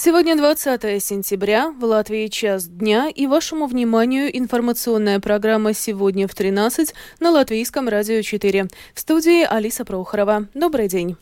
Сегодня 20 сентября, в Латвии час дня, и вашему вниманию информационная программа «Сегодня в 13» на Латвийском радио 4. В студии Алиса Прохорова. Добрый день.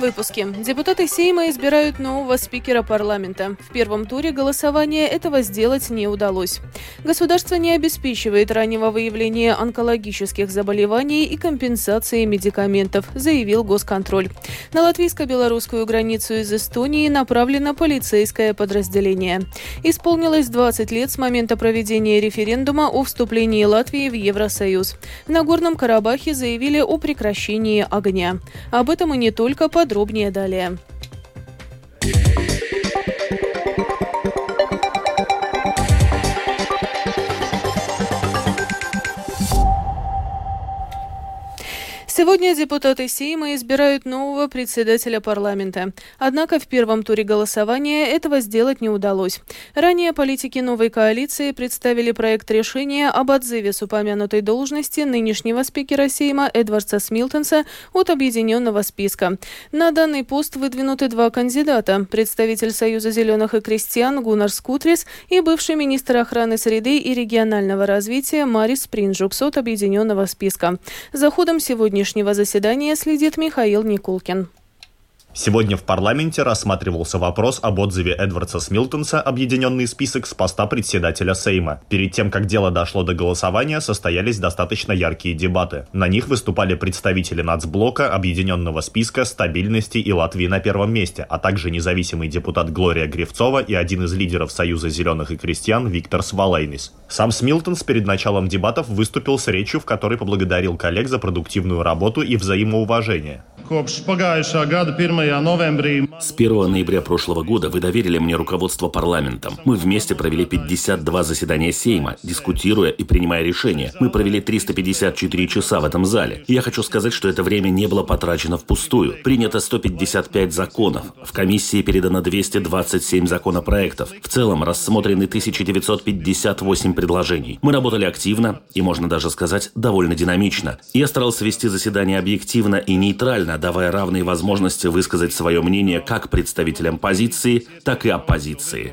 Выпуске. Депутаты Сейма избирают нового спикера парламента. В первом туре голосования этого сделать не удалось. Государство не обеспечивает раннего выявления онкологических заболеваний и компенсации медикаментов, заявил Госконтроль. На латвийско-белорусскую границу из Эстонии направлено полицейское подразделение. Исполнилось 20 лет с момента проведения референдума о вступлении Латвии в Евросоюз. В Нагорном Карабахе заявили о прекращении огня. Об этом и не только под Подробнее далее. Сегодня депутаты Сейма избирают нового председателя парламента. Однако в первом туре голосования этого сделать не удалось. Ранее политики новой коалиции представили проект решения об отзыве с упомянутой должности нынешнего спикера Сейма Эдвардса Смилтонса от объединенного списка. На данный пост выдвинуты два кандидата – представитель Союза зеленых и крестьян Гуннар Скутрис и бывший министр охраны среды и регионального развития Марис Принджукс от объединенного списка. За ходом сегодняшнего сегодняшнего заседания следит Михаил Никулкин. Сегодня в парламенте рассматривался вопрос об отзыве Эдвардса Смилтонса «Объединенный список» с поста председателя Сейма. Перед тем, как дело дошло до голосования, состоялись достаточно яркие дебаты. На них выступали представители нацблока, Объединенного списка, стабильности и Латвии на первом месте, а также независимый депутат Глория Гривцова и один из лидеров Союза зеленых и крестьян Виктор Свалайнис. Сам Смилтонс перед началом дебатов выступил с речью, в которой поблагодарил коллег за продуктивную работу и взаимоуважение. С 1 ноября прошлого года вы доверили мне руководство парламентом. Мы вместе провели 52 заседания Сейма, дискутируя и принимая решения. Мы провели 354 часа в этом зале. И я хочу сказать, что это время не было потрачено впустую. Принято 155 законов. В комиссии передано 227 законопроектов. В целом рассмотрены 1958 предложений. Мы работали активно и, можно даже сказать, довольно динамично. Я старался вести заседание объективно и нейтрально, давая равные возможности высказать свое мнение как представителям позиции, так и оппозиции.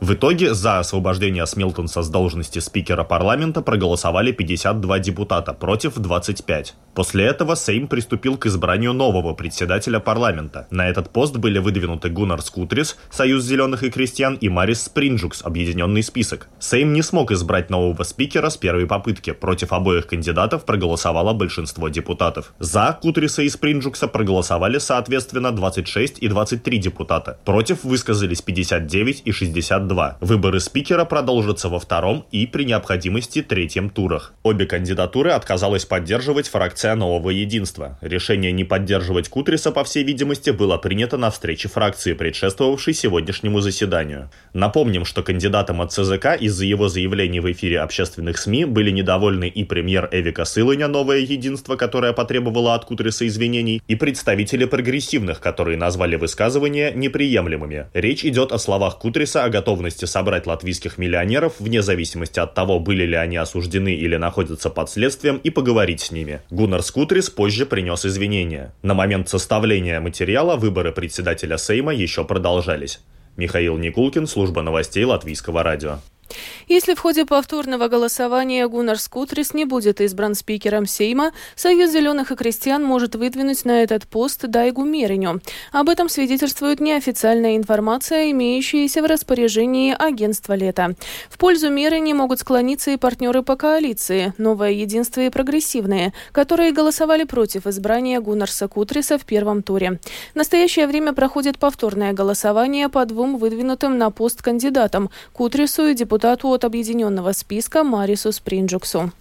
В итоге за освобождение Смилтонса с должности спикера парламента проголосовали 52 депутата против 25. После этого Сейм приступил к избранию нового председателя парламента. На этот пост были выдвинуты Гуннар Скутрис, Союз зеленых и крестьян, и Марис Спринджукс, Объединенный список. Сейм не смог избрать нового спикера с первой попытки. Против обоих кандидатов проголосовало большинство депутатов депутатов. За Кутриса и Спринджукса проголосовали соответственно 26 и 23 депутата. Против высказались 59 и 62. Выборы спикера продолжатся во втором и при необходимости третьем турах. Обе кандидатуры отказалась поддерживать фракция Нового Единства. Решение не поддерживать Кутриса, по всей видимости, было принято на встрече фракции, предшествовавшей сегодняшнему заседанию. Напомним, что кандидатом от ЦЗК из-за его заявлений в эфире общественных СМИ были недовольны и премьер Эвика Сылыня «Новое Единство», который которая потребовала от Кутриса извинений, и представители прогрессивных, которые назвали высказывания неприемлемыми. Речь идет о словах Кутриса о готовности собрать латвийских миллионеров, вне зависимости от того, были ли они осуждены или находятся под следствием, и поговорить с ними. Гуннар Скутрис позже принес извинения. На момент составления материала выборы председателя Сейма еще продолжались. Михаил Никулкин, служба новостей Латвийского радио. Если в ходе повторного голосования Гуннар Скутрис не будет избран спикером Сейма, Союз зеленых и крестьян может выдвинуть на этот пост Дайгу Мериню. Об этом свидетельствует неофициальная информация, имеющаяся в распоряжении агентства «Лето». В пользу Мерини могут склониться и партнеры по коалиции «Новое единство» и «Прогрессивные», которые голосовали против избрания Гуннарса Кутриса в первом туре. В настоящее время проходит повторное голосование по двум выдвинутым на пост кандидатам – Кутрису и депутату от объединенного списка Марису Спринджуксу.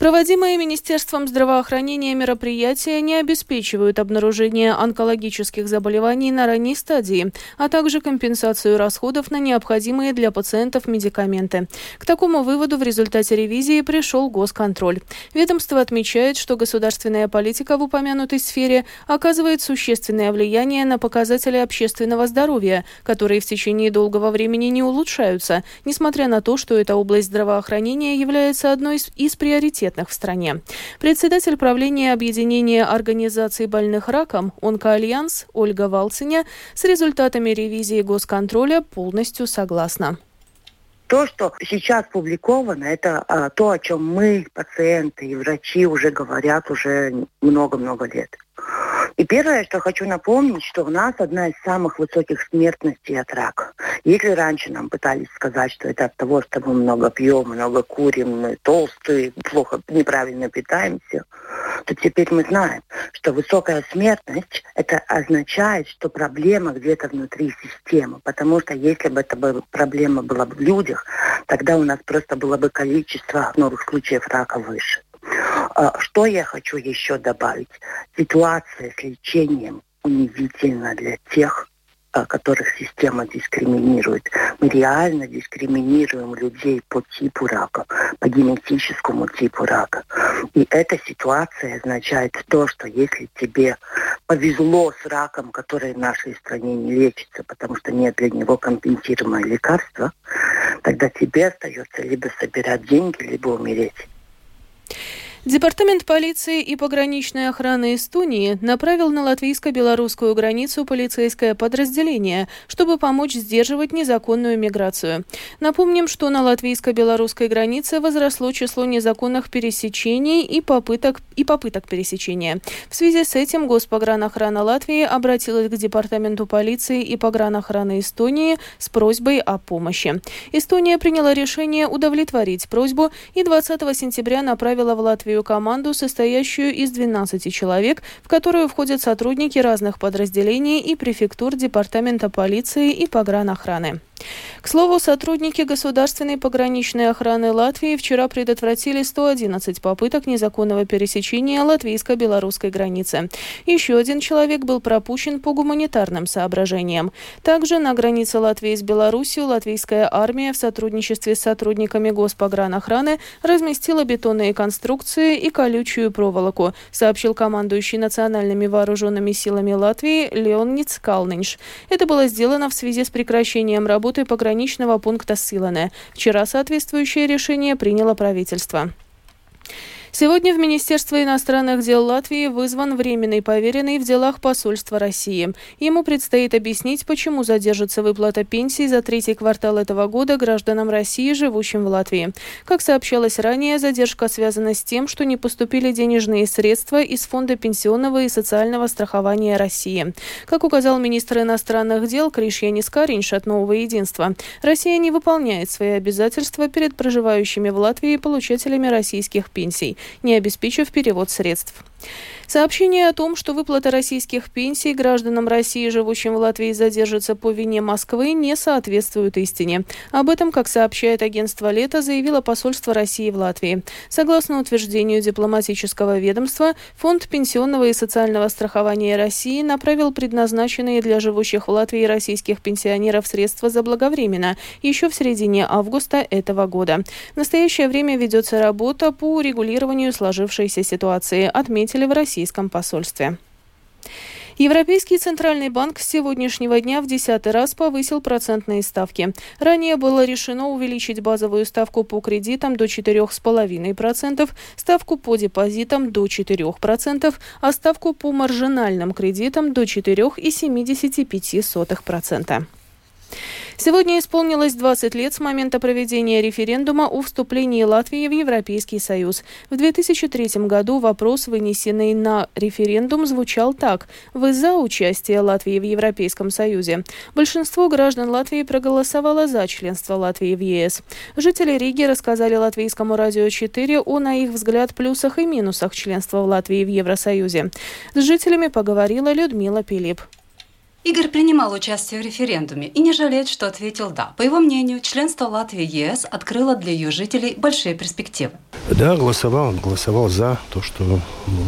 Проводимые Министерством здравоохранения мероприятия не обеспечивают обнаружение онкологических заболеваний на ранней стадии, а также компенсацию расходов на необходимые для пациентов медикаменты. К такому выводу в результате ревизии пришел госконтроль. Ведомство отмечает, что государственная политика в упомянутой сфере оказывает существенное влияние на показатели общественного здоровья, которые в течение долгого времени не улучшаются, несмотря на то, что эта область здравоохранения является одной из, из приоритетных приоритетных в стране. Председатель правления Объединения организаций больных раком «Онкоальянс» Ольга Валциня с результатами ревизии госконтроля полностью согласна. То, что сейчас публиковано, это а, то, о чем мы, пациенты и врачи уже говорят уже много-много лет. И первое, что хочу напомнить, что у нас одна из самых высоких смертностей от рака. Если раньше нам пытались сказать, что это от того, что мы много пьем, много курим, мы толстые, плохо, неправильно питаемся, то теперь мы знаем, что высокая смертность, это означает, что проблема где-то внутри системы. Потому что если бы эта проблема была в людях, тогда у нас просто было бы количество новых случаев рака выше. А, что я хочу еще добавить? Ситуация с лечением унизительна для тех, которых система дискриминирует. Мы реально дискриминируем людей по типу рака, по генетическому типу рака. И эта ситуация означает то, что если тебе повезло с раком, который в нашей стране не лечится, потому что нет для него компенсируемого лекарства, тогда тебе остается либо собирать деньги, либо умереть. Департамент полиции и пограничной охраны Эстонии направил на латвийско-белорусскую границу полицейское подразделение, чтобы помочь сдерживать незаконную миграцию. Напомним, что на латвийско-белорусской границе возросло число незаконных пересечений и попыток, и попыток пересечения. В связи с этим Госпогранохрана Латвии обратилась к Департаменту полиции и погранохраны Эстонии с просьбой о помощи. Эстония приняла решение удовлетворить просьбу и 20 сентября направила в Латвию Латвию команду, состоящую из 12 человек, в которую входят сотрудники разных подразделений и префектур Департамента полиции и погранохраны. К слову, сотрудники Государственной пограничной охраны Латвии вчера предотвратили 111 попыток незаконного пересечения латвийско-белорусской границы. Еще один человек был пропущен по гуманитарным соображениям. Также на границе Латвии с Беларусью латвийская армия в сотрудничестве с сотрудниками Госпогранохраны разместила бетонные конструкции и колючую проволоку, сообщил командующий национальными вооруженными силами Латвии Леонид Калнинш. Это было сделано в связи с прекращением работы пограничного пункта Силане. Вчера соответствующее решение приняло правительство. Сегодня в Министерство иностранных дел Латвии вызван временный поверенный в делах посольства России. Ему предстоит объяснить, почему задержится выплата пенсий за третий квартал этого года гражданам России, живущим в Латвии. Как сообщалось ранее, задержка связана с тем, что не поступили денежные средства из Фонда пенсионного и социального страхования России. Как указал министр иностранных дел Кришьянис Каринш от Нового Единства, Россия не выполняет свои обязательства перед проживающими в Латвии получателями российских пенсий не обеспечив перевод средств. Сообщение о том, что выплата российских пенсий гражданам России, живущим в Латвии, задержится по вине Москвы, не соответствует истине. Об этом, как сообщает агентство «Лето», заявило посольство России в Латвии. Согласно утверждению дипломатического ведомства, Фонд пенсионного и социального страхования России направил предназначенные для живущих в Латвии российских пенсионеров средства заблаговременно, еще в середине августа этого года. В настоящее время ведется работа по урегулированию сложившейся ситуации, отметили в российском посольстве. Европейский центральный банк с сегодняшнего дня в десятый раз повысил процентные ставки. Ранее было решено увеличить базовую ставку по кредитам до 4,5%, ставку по депозитам до 4%, а ставку по маржинальным кредитам до 4,75%. Сегодня исполнилось 20 лет с момента проведения референдума о вступлении Латвии в Европейский Союз. В 2003 году вопрос, вынесенный на референдум, звучал так. Вы за участие Латвии в Европейском Союзе? Большинство граждан Латвии проголосовало за членство Латвии в ЕС. Жители Риги рассказали латвийскому радио 4 о, на их взгляд, плюсах и минусах членства в Латвии в Евросоюзе. С жителями поговорила Людмила Пилип. Игорь принимал участие в референдуме и не жалеет, что ответил «да». По его мнению, членство Латвии ЕС открыло для ее жителей большие перспективы. Да, голосовал. Голосовал за то, что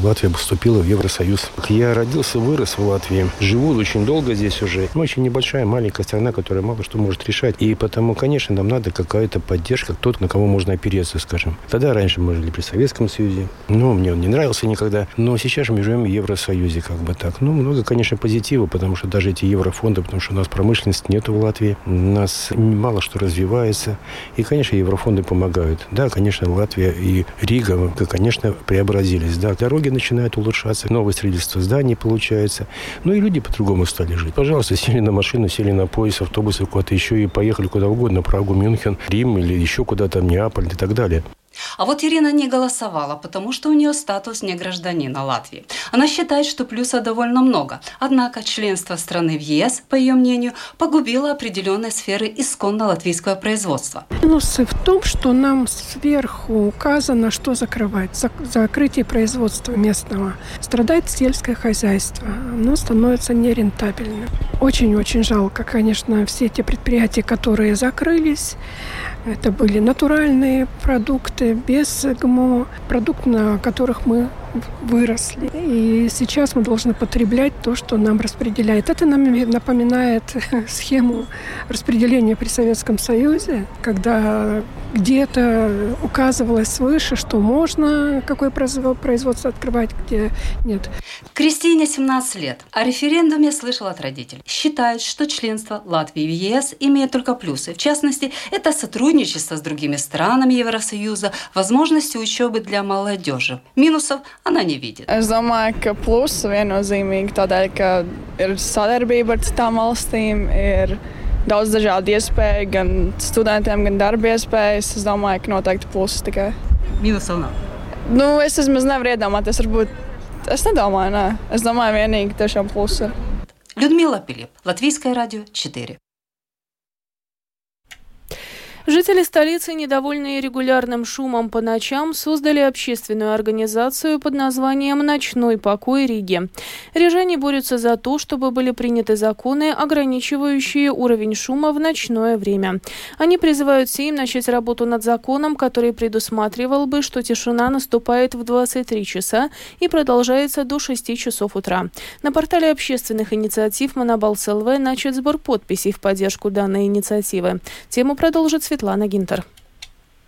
Латвия вступила в Евросоюз. Я родился, вырос в Латвии. Живу очень долго здесь уже. Мы очень небольшая, маленькая страна, которая мало что может решать. И потому, конечно, нам надо какая-то поддержка, тот, на кого можно опереться, скажем. Тогда раньше мы жили при Советском Союзе. Ну, мне он не нравился никогда. Но сейчас мы живем в Евросоюзе, как бы так. Ну, много, конечно, позитива, потому что даже эти еврофонды, потому что у нас промышленности нет в Латвии. У нас мало что развивается. И, конечно, еврофонды помогают. Да, конечно, Латвия и Рига, конечно, преобразились. Да, дороги начинают улучшаться, новое строительство зданий получается. Ну и люди по-другому стали жить. Пожалуйста, сели на машину, сели на поезд, автобус куда-то еще и поехали куда угодно, Прагу, Мюнхен, Рим или еще куда-то, Неаполь и так далее. А вот Ирина не голосовала, потому что у нее статус не гражданина Латвии. Она считает, что плюса довольно много. Однако членство страны в ЕС, по ее мнению, погубило определенные сферы исконно латвийского производства. Минусы в том, что нам сверху указано, что закрывать. Закрытие производства местного. Страдает сельское хозяйство. Оно становится нерентабельным. Очень-очень жалко, конечно, все те предприятия, которые закрылись. Это были натуральные продукты, без ГМО, продукты, на которых мы выросли. И сейчас мы должны потреблять то, что нам распределяет. Это нам напоминает схему распределения при Советском Союзе, когда где-то указывалось свыше, что можно какое производство открывать, где нет. Кристине 17 лет. О референдуме слышал от родителей. Считает, что членство Латвии в ЕС имеет только плюсы. В частности, это сотрудничество с другими странами Евросоюза, возможности учебы для молодежи. Минусов она не видит. Es domāju, ka plusi viennozīmīgi tādēļ, ka ir sadarbība ar citām valstīm, ir daudz dažādu iespēju, gan studentiem, gan darba iespējas. Es domāju, ka noteikti plusi tikai. Minusov nav. Nu, es vismaz nevaru iedomāties, varbūt. Es nedomāju, nē. Es domāju, vienīgi tiešām plusi. Людмила Пилип, Латвийское радио 4. Жители столицы, недовольные регулярным шумом по ночам, создали общественную организацию под названием «Ночной покой Риги». Рижане борются за то, чтобы были приняты законы, ограничивающие уровень шума в ночное время. Они призывают Сейм начать работу над законом, который предусматривал бы, что тишина наступает в 23 часа и продолжается до 6 часов утра. На портале общественных инициатив «Монобалс ЛВ» начат сбор подписей в поддержку данной инициативы. Тему продолжит Светлана Гинтер.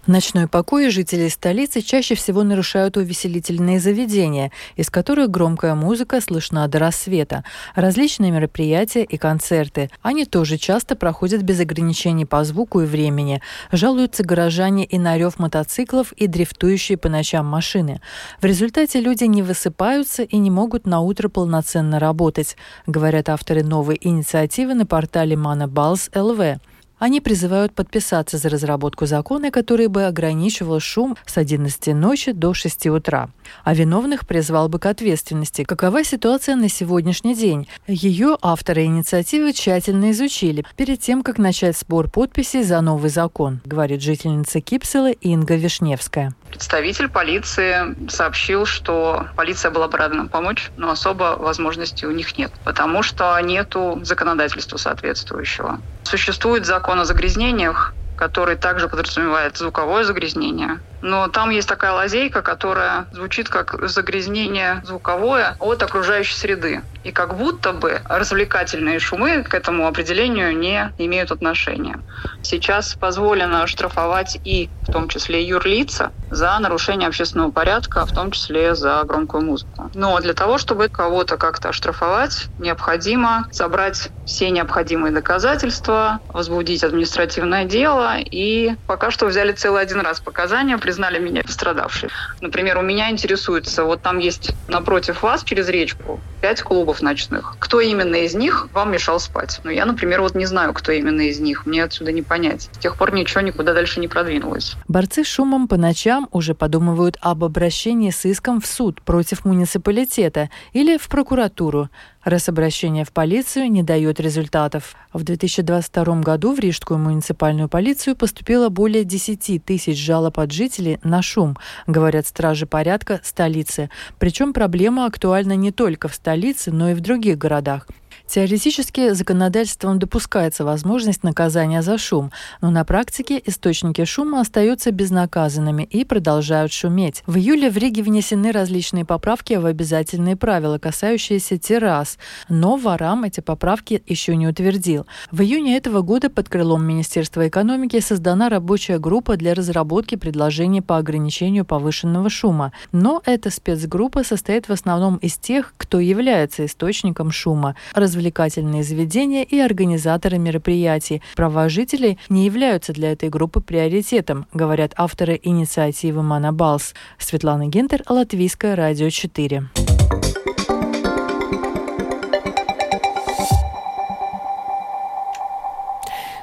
Ночной покой жители столицы чаще всего нарушают увеселительные заведения, из которых громкая музыка слышна до рассвета, различные мероприятия и концерты. Они тоже часто проходят без ограничений по звуку и времени. Жалуются горожане и на рев мотоциклов и дрифтующие по ночам машины. В результате люди не высыпаются и не могут на утро полноценно работать, говорят авторы новой инициативы на портале Mana Balls LV. Они призывают подписаться за разработку закона, который бы ограничивал шум с 11 ночи до 6 утра. А виновных призвал бы к ответственности. Какова ситуация на сегодняшний день? Ее авторы инициативы тщательно изучили перед тем, как начать сбор подписей за новый закон, говорит жительница Кипсела Инга Вишневская. Представитель полиции сообщил, что полиция была бы рада нам помочь, но особо возможности у них нет, потому что нету законодательства соответствующего. Существует закон о загрязнениях, который также подразумевает звуковое загрязнение. Но там есть такая лазейка, которая звучит как загрязнение звуковое от окружающей среды. И как будто бы развлекательные шумы к этому определению не имеют отношения. Сейчас позволено штрафовать и в том числе юрлица за нарушение общественного порядка, в том числе за громкую музыку. Но для того, чтобы кого-то как-то оштрафовать, необходимо собрать все необходимые доказательства, возбудить административное дело. И пока что взяли целый один раз показания, признали меня пострадавшей. Например, у меня интересуется, вот там есть напротив вас через речку пять клубов ночных. Кто именно из них вам мешал спать? Ну, я, например, вот не знаю, кто именно из них. Мне отсюда не понять. С тех пор ничего никуда дальше не продвинулось. Борцы с шумом по ночам уже подумывают об обращении с иском в суд против муниципалитета или в прокуратуру раз обращение в полицию не дает результатов. В 2022 году в Рижскую муниципальную полицию поступило более 10 тысяч жалоб от жителей на шум, говорят стражи порядка столицы. Причем проблема актуальна не только в столице, но и в других городах. Теоретически законодательством допускается возможность наказания за шум, но на практике источники шума остаются безнаказанными и продолжают шуметь. В июле в Риге внесены различные поправки в обязательные правила, касающиеся террас, но ворам эти поправки еще не утвердил. В июне этого года под крылом Министерства экономики создана рабочая группа для разработки предложений по ограничению повышенного шума. Но эта спецгруппа состоит в основном из тех, кто является источником шума развлекательные заведения и организаторы мероприятий. Права жителей не являются для этой группы приоритетом, говорят авторы инициативы «Манабалс». Светлана Гентер, Латвийское радио 4.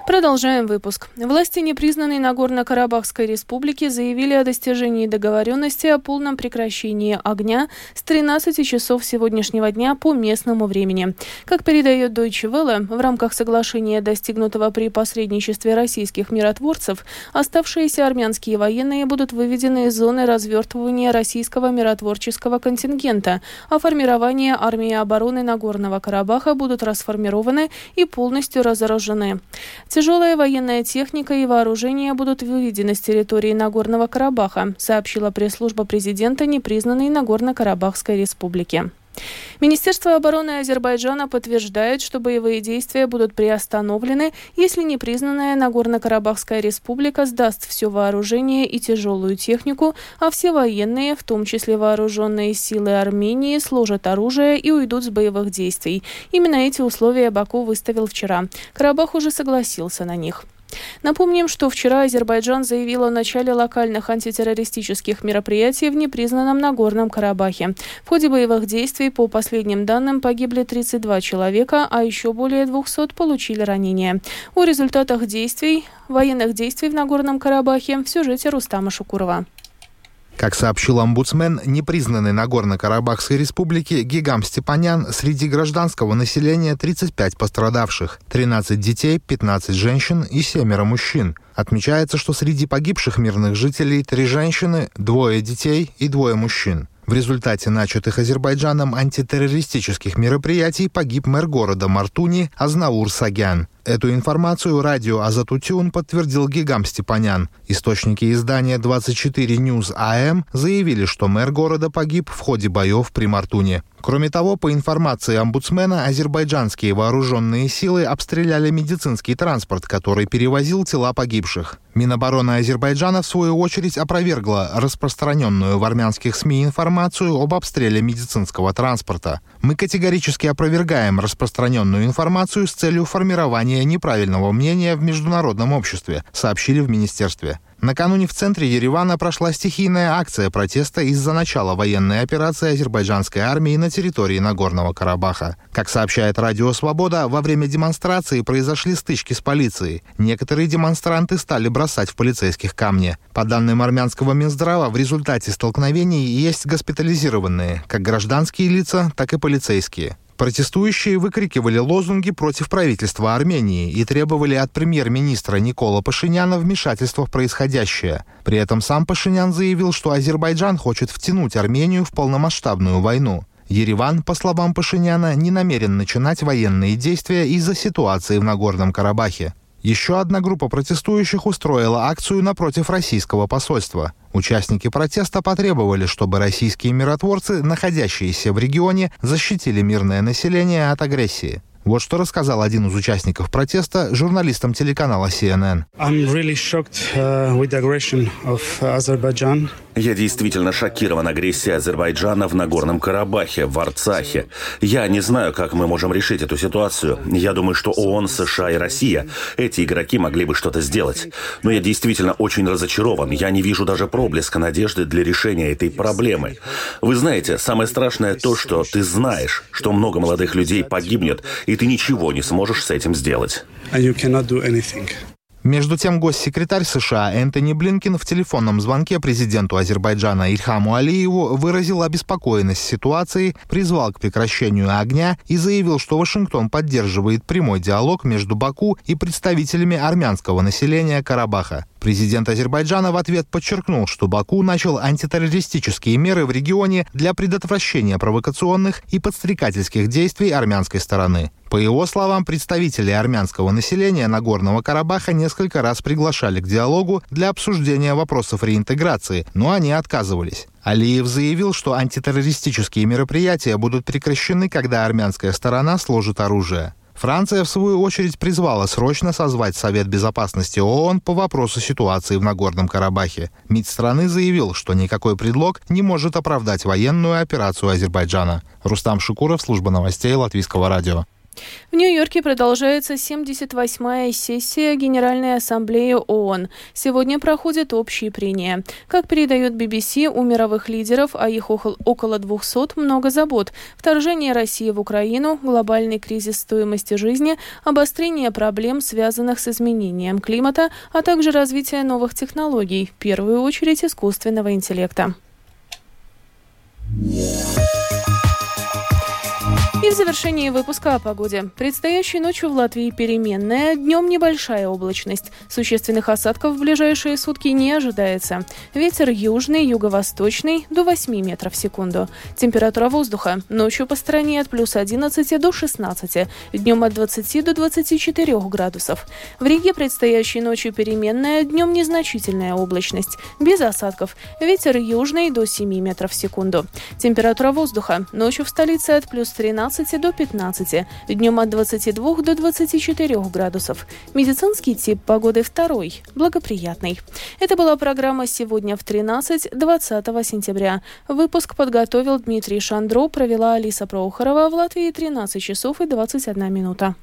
Продолжаем выпуск. Власти непризнанной Нагорно-Карабахской республики заявили о достижении договоренности о полном прекращении огня с 13 часов сегодняшнего дня по местному времени. Как передает Deutsche Welle, в рамках соглашения, достигнутого при посредничестве российских миротворцев, оставшиеся армянские военные будут выведены из зоны развертывания российского миротворческого контингента, а формирование армии обороны Нагорного Карабаха будут расформированы и полностью разоружены. Тяжелая военная техника и вооружение будут выведены с территории Нагорного Карабаха, сообщила пресс-служба президента непризнанной Нагорно-Карабахской республики. Министерство обороны Азербайджана подтверждает, что боевые действия будут приостановлены, если непризнанная Нагорно-Карабахская республика сдаст все вооружение и тяжелую технику, а все военные, в том числе вооруженные силы Армении, сложат оружие и уйдут с боевых действий. Именно эти условия Баку выставил вчера. Карабах уже согласился на них. Напомним, что вчера Азербайджан заявил о начале локальных антитеррористических мероприятий в непризнанном Нагорном Карабахе. В ходе боевых действий, по последним данным, погибли 32 человека, а еще более 200 получили ранения. О результатах действий, военных действий в Нагорном Карабахе в сюжете Рустама Шукурова. Как сообщил омбудсмен, непризнанный Нагорно-Карабахской республики Гигам Степанян среди гражданского населения 35 пострадавших, 13 детей, 15 женщин и 7 мужчин. Отмечается, что среди погибших мирных жителей три женщины, двое детей и двое мужчин. В результате начатых Азербайджаном антитеррористических мероприятий погиб мэр города Мартуни Азнаур Сагян. Эту информацию радио Азатутюн подтвердил Гигам Степанян. Источники издания 24 News AM заявили, что мэр города погиб в ходе боев при Мартуне. Кроме того, по информации омбудсмена, азербайджанские вооруженные силы обстреляли медицинский транспорт, который перевозил тела погибших. Минобороны Азербайджана, в свою очередь, опровергла распространенную в армянских СМИ информацию об обстреле медицинского транспорта. Мы категорически опровергаем распространенную информацию с целью формирования неправильного мнения в международном обществе, сообщили в министерстве. Накануне в центре Еревана прошла стихийная акция протеста из-за начала военной операции азербайджанской армии на территории Нагорного Карабаха. Как сообщает Радио Свобода, во время демонстрации произошли стычки с полицией. Некоторые демонстранты стали бросать в полицейских камни. По данным армянского Минздрава, в результате столкновений есть госпитализированные, как гражданские лица, так и полицейские. Протестующие выкрикивали лозунги против правительства Армении и требовали от премьер-министра Никола Пашиняна вмешательства в происходящее. При этом сам Пашинян заявил, что Азербайджан хочет втянуть Армению в полномасштабную войну. Ереван, по словам Пашиняна, не намерен начинать военные действия из-за ситуации в Нагорном Карабахе. Еще одна группа протестующих устроила акцию напротив российского посольства. Участники протеста потребовали, чтобы российские миротворцы, находящиеся в регионе, защитили мирное население от агрессии. Вот что рассказал один из участников протеста журналистам телеканала CNN. Я действительно шокирован агрессией Азербайджана в Нагорном Карабахе, в Арцахе. Я не знаю, как мы можем решить эту ситуацию. Я думаю, что ООН, США и Россия, эти игроки могли бы что-то сделать. Но я действительно очень разочарован. Я не вижу даже проблеска надежды для решения этой проблемы. Вы знаете, самое страшное то, что ты знаешь, что много молодых людей погибнет, и ты ничего не сможешь с этим сделать. Между тем, госсекретарь США Энтони Блинкин в телефонном звонке президенту Азербайджана Ильхаму Алиеву выразил обеспокоенность ситуацией, призвал к прекращению огня и заявил, что Вашингтон поддерживает прямой диалог между Баку и представителями армянского населения Карабаха. Президент Азербайджана в ответ подчеркнул, что Баку начал антитеррористические меры в регионе для предотвращения провокационных и подстрекательских действий армянской стороны. По его словам, представители армянского населения Нагорного Карабаха несколько раз приглашали к диалогу для обсуждения вопросов реинтеграции, но они отказывались. Алиев заявил, что антитеррористические мероприятия будут прекращены, когда армянская сторона сложит оружие. Франция, в свою очередь, призвала срочно созвать Совет Безопасности ООН по вопросу ситуации в Нагорном Карабахе. МИД страны заявил, что никакой предлог не может оправдать военную операцию Азербайджана. Рустам Шукуров, служба новостей Латвийского радио. В Нью-Йорке продолжается 78-я сессия Генеральной Ассамблеи ООН. Сегодня проходят общие прения. Как передает BBC, у мировых лидеров, а их около 200, много забот. Вторжение России в Украину, глобальный кризис стоимости жизни, обострение проблем, связанных с изменением климата, а также развитие новых технологий, в первую очередь искусственного интеллекта. И в завершении выпуска о погоде. Предстоящей ночью в Латвии переменная, днем небольшая облачность. Существенных осадков в ближайшие сутки не ожидается. Ветер южный, юго-восточный до 8 метров в секунду. Температура воздуха ночью по стране от плюс 11 до 16, днем от 20 до 24 градусов. В Риге предстоящей ночью переменная, днем незначительная облачность, без осадков. Ветер южный до 7 метров в секунду. Температура воздуха ночью в столице от плюс 13 12 до 15, днем от 22 до 24 градусов. Медицинский тип погоды второй, благоприятный. Это была программа «Сегодня в 13» 20 сентября. Выпуск подготовил Дмитрий Шандро, провела Алиса Проухорова в Латвии 13 часов и 21 минута.